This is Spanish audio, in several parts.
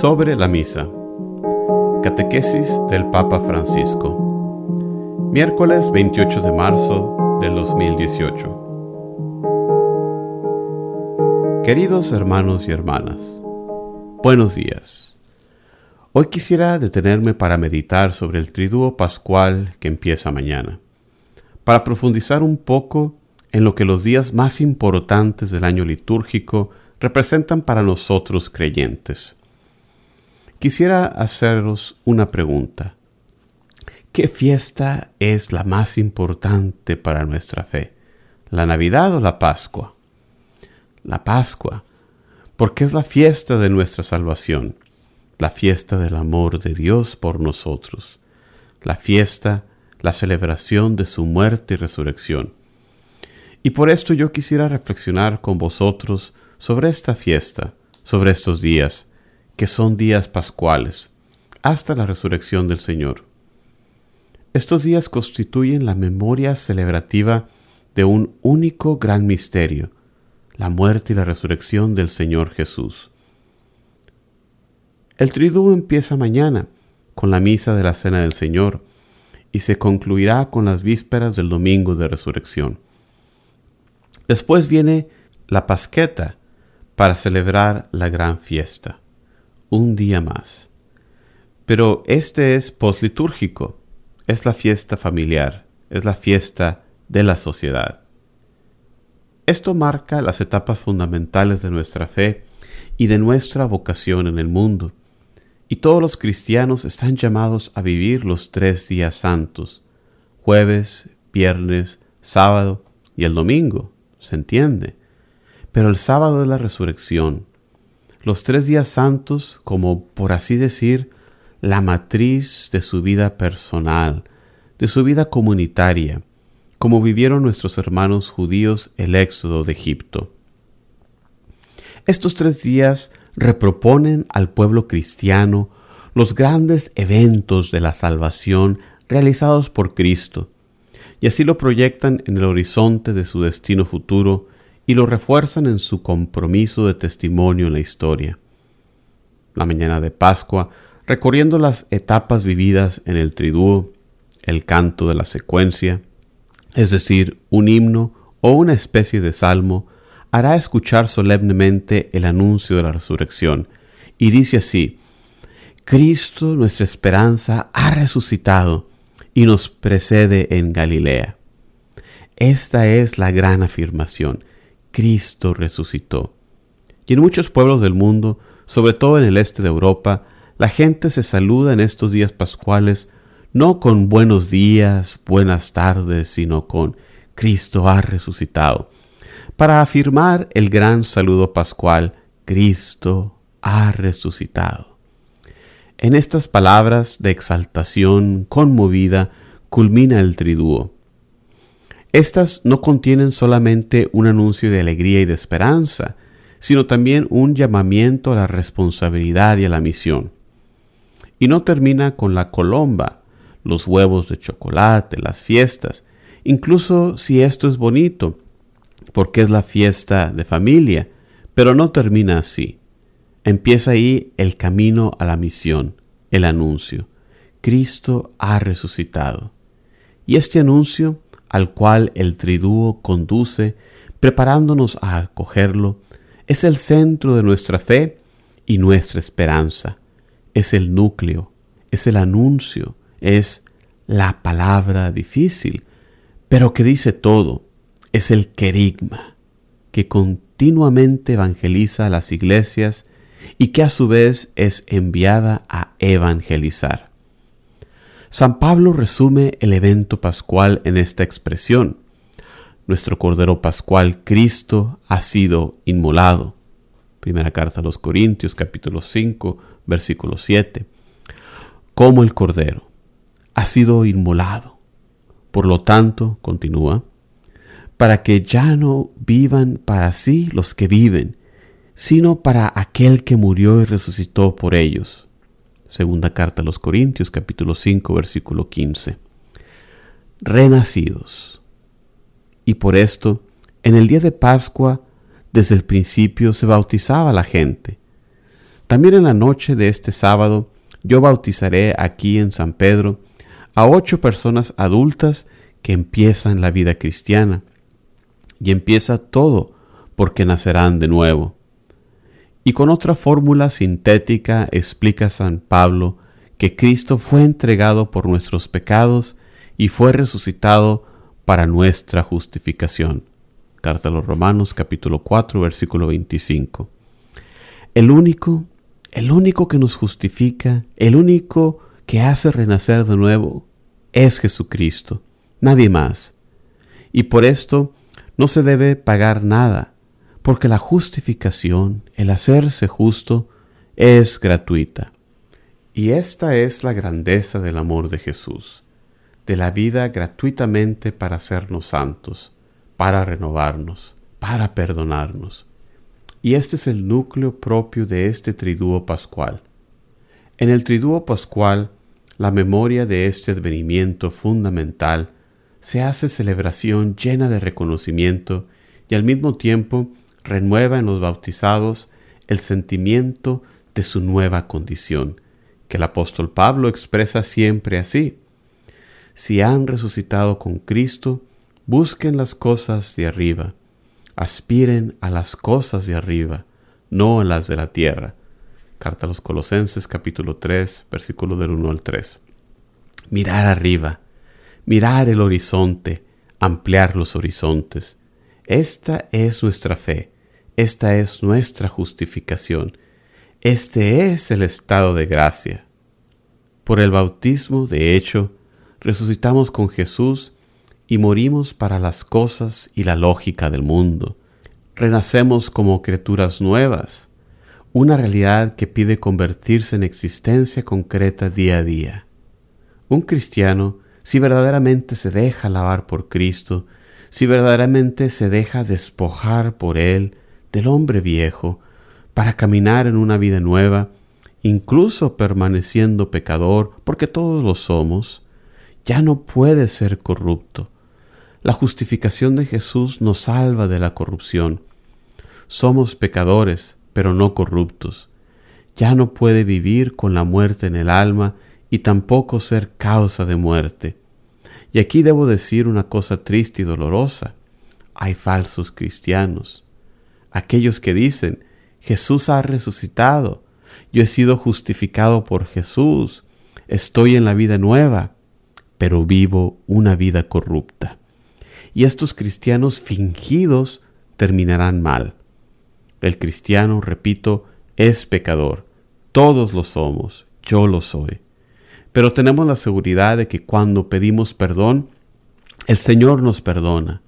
Sobre la misa. Catequesis del Papa Francisco. Miércoles 28 de marzo del 2018. Queridos hermanos y hermanas, buenos días. Hoy quisiera detenerme para meditar sobre el triduo pascual que empieza mañana, para profundizar un poco en lo que los días más importantes del año litúrgico representan para nosotros creyentes. Quisiera haceros una pregunta. ¿Qué fiesta es la más importante para nuestra fe? ¿La Navidad o la Pascua? La Pascua, porque es la fiesta de nuestra salvación, la fiesta del amor de Dios por nosotros, la fiesta, la celebración de su muerte y resurrección. Y por esto yo quisiera reflexionar con vosotros sobre esta fiesta, sobre estos días, que son días pascuales, hasta la resurrección del Señor. Estos días constituyen la memoria celebrativa de un único gran misterio, la muerte y la resurrección del Señor Jesús. El triduo empieza mañana con la misa de la Cena del Señor y se concluirá con las vísperas del domingo de resurrección. Después viene la Pasqueta para celebrar la gran fiesta un día más. Pero este es poslitúrgico, es la fiesta familiar, es la fiesta de la sociedad. Esto marca las etapas fundamentales de nuestra fe y de nuestra vocación en el mundo. Y todos los cristianos están llamados a vivir los tres días santos, jueves, viernes, sábado y el domingo, se entiende. Pero el sábado es la resurrección, los tres días santos como, por así decir, la matriz de su vida personal, de su vida comunitaria, como vivieron nuestros hermanos judíos el éxodo de Egipto. Estos tres días reproponen al pueblo cristiano los grandes eventos de la salvación realizados por Cristo, y así lo proyectan en el horizonte de su destino futuro y lo refuerzan en su compromiso de testimonio en la historia. La mañana de Pascua, recorriendo las etapas vividas en el triduo, el canto de la secuencia, es decir, un himno o una especie de salmo, hará escuchar solemnemente el anuncio de la resurrección, y dice así, Cristo nuestra esperanza ha resucitado y nos precede en Galilea. Esta es la gran afirmación, Cristo resucitó. Y en muchos pueblos del mundo, sobre todo en el este de Europa, la gente se saluda en estos días pascuales no con buenos días, buenas tardes, sino con Cristo ha resucitado, para afirmar el gran saludo pascual, Cristo ha resucitado. En estas palabras de exaltación conmovida culmina el triduo. Estas no contienen solamente un anuncio de alegría y de esperanza, sino también un llamamiento a la responsabilidad y a la misión. Y no termina con la colomba, los huevos de chocolate, las fiestas, incluso si esto es bonito, porque es la fiesta de familia, pero no termina así. Empieza ahí el camino a la misión, el anuncio. Cristo ha resucitado. Y este anuncio al cual el triduo conduce, preparándonos a acogerlo, es el centro de nuestra fe y nuestra esperanza. Es el núcleo, es el anuncio, es la palabra difícil, pero que dice todo. Es el querigma, que continuamente evangeliza a las iglesias y que a su vez es enviada a evangelizar. San Pablo resume el evento pascual en esta expresión. Nuestro Cordero Pascual Cristo ha sido inmolado. Primera carta a los Corintios capítulo 5 versículo 7. Como el Cordero ha sido inmolado. Por lo tanto, continúa, para que ya no vivan para sí los que viven, sino para aquel que murió y resucitó por ellos Segunda carta a los Corintios capítulo 5 versículo 15. Renacidos. Y por esto, en el día de Pascua, desde el principio se bautizaba la gente. También en la noche de este sábado yo bautizaré aquí en San Pedro a ocho personas adultas que empiezan la vida cristiana. Y empieza todo porque nacerán de nuevo. Y con otra fórmula sintética explica San Pablo que Cristo fue entregado por nuestros pecados y fue resucitado para nuestra justificación. Carta a los Romanos capítulo 4 versículo 25. El único, el único que nos justifica, el único que hace renacer de nuevo, es Jesucristo, nadie más. Y por esto no se debe pagar nada, porque la justificación, el hacerse justo, es gratuita. Y esta es la grandeza del amor de Jesús, de la vida gratuitamente para hacernos santos, para renovarnos, para perdonarnos. Y este es el núcleo propio de este triduo pascual. En el triduo pascual, la memoria de este advenimiento fundamental se hace celebración llena de reconocimiento y al mismo tiempo renueva en los bautizados el sentimiento de su nueva condición, que el apóstol Pablo expresa siempre así. Si han resucitado con Cristo, busquen las cosas de arriba, aspiren a las cosas de arriba, no a las de la tierra. Carta a los Colosenses capítulo 3, versículo del 1 al 3. Mirar arriba, mirar el horizonte, ampliar los horizontes. Esta es nuestra fe, esta es nuestra justificación. Este es el estado de gracia. Por el bautismo, de hecho, resucitamos con Jesús y morimos para las cosas y la lógica del mundo. Renacemos como criaturas nuevas, una realidad que pide convertirse en existencia concreta día a día. Un cristiano, si verdaderamente se deja lavar por Cristo, si verdaderamente se deja despojar por Él, del hombre viejo para caminar en una vida nueva, incluso permaneciendo pecador, porque todos lo somos, ya no puede ser corrupto. La justificación de Jesús nos salva de la corrupción. Somos pecadores, pero no corruptos. Ya no puede vivir con la muerte en el alma y tampoco ser causa de muerte. Y aquí debo decir una cosa triste y dolorosa. Hay falsos cristianos aquellos que dicen, Jesús ha resucitado, yo he sido justificado por Jesús, estoy en la vida nueva, pero vivo una vida corrupta. Y estos cristianos fingidos terminarán mal. El cristiano, repito, es pecador. Todos lo somos, yo lo soy. Pero tenemos la seguridad de que cuando pedimos perdón, el Señor nos perdona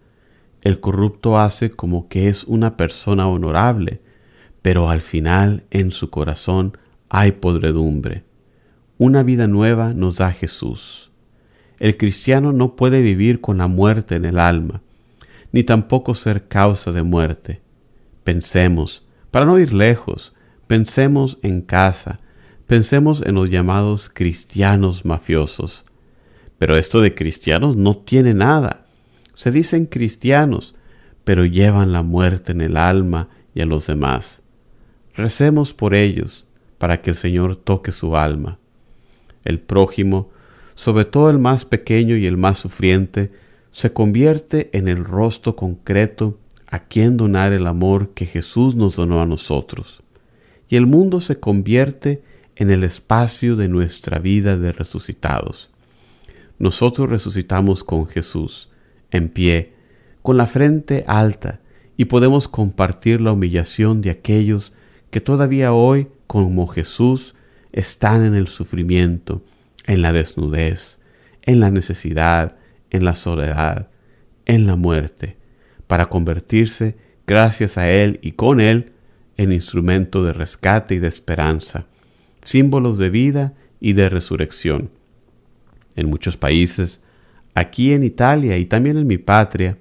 el corrupto hace como que es una persona honorable, pero al final en su corazón hay podredumbre. Una vida nueva nos da Jesús. El cristiano no puede vivir con la muerte en el alma, ni tampoco ser causa de muerte. Pensemos, para no ir lejos, pensemos en casa, pensemos en los llamados cristianos mafiosos. Pero esto de cristianos no tiene nada se dicen cristianos, pero llevan la muerte en el alma y a los demás. Recemos por ellos, para que el Señor toque su alma. El prójimo, sobre todo el más pequeño y el más sufriente, se convierte en el rostro concreto a quien donar el amor que Jesús nos donó a nosotros. Y el mundo se convierte en el espacio de nuestra vida de resucitados. Nosotros resucitamos con Jesús en pie, con la frente alta, y podemos compartir la humillación de aquellos que todavía hoy, como Jesús, están en el sufrimiento, en la desnudez, en la necesidad, en la soledad, en la muerte, para convertirse, gracias a Él y con Él, en instrumento de rescate y de esperanza, símbolos de vida y de resurrección. En muchos países, Aquí en Italia y también en mi patria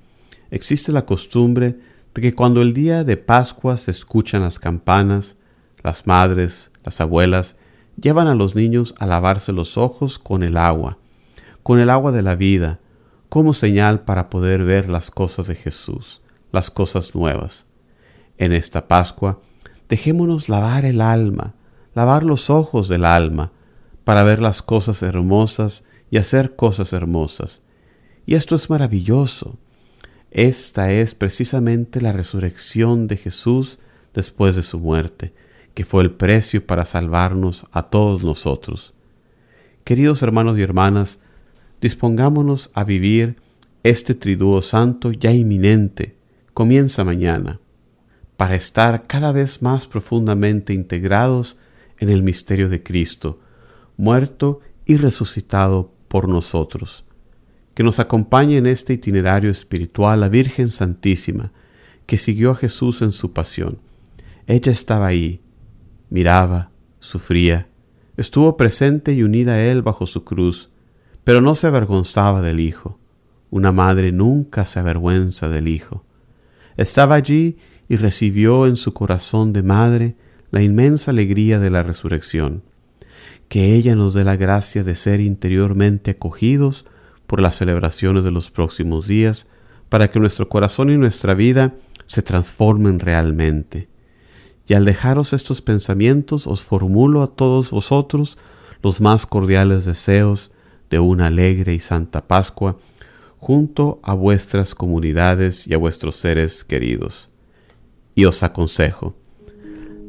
existe la costumbre de que cuando el día de Pascua se escuchan las campanas, las madres, las abuelas, llevan a los niños a lavarse los ojos con el agua, con el agua de la vida, como señal para poder ver las cosas de Jesús, las cosas nuevas. En esta Pascua, dejémonos lavar el alma, lavar los ojos del alma para ver las cosas hermosas y hacer cosas hermosas. Y esto es maravilloso. Esta es precisamente la resurrección de Jesús después de su muerte, que fue el precio para salvarnos a todos nosotros. Queridos hermanos y hermanas, dispongámonos a vivir este triduo santo ya inminente, comienza mañana, para estar cada vez más profundamente integrados en el misterio de Cristo, muerto y resucitado por nosotros. Que nos acompañe en este itinerario espiritual la Virgen Santísima, que siguió a Jesús en su pasión. Ella estaba ahí, miraba, sufría, estuvo presente y unida a Él bajo su cruz, pero no se avergonzaba del Hijo. Una madre nunca se avergüenza del Hijo. Estaba allí y recibió en su corazón de madre la inmensa alegría de la resurrección. Que ella nos dé la gracia de ser interiormente acogidos por las celebraciones de los próximos días, para que nuestro corazón y nuestra vida se transformen realmente. Y al dejaros estos pensamientos os formulo a todos vosotros los más cordiales deseos de una alegre y santa Pascua junto a vuestras comunidades y a vuestros seres queridos. Y os aconsejo,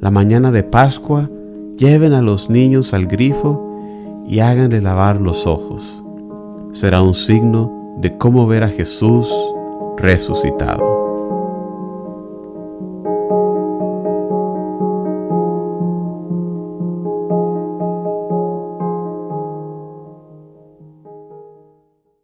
la mañana de Pascua, lleven a los niños al grifo y háganle lavar los ojos. Será un signo de cómo ver a Jesús resucitado.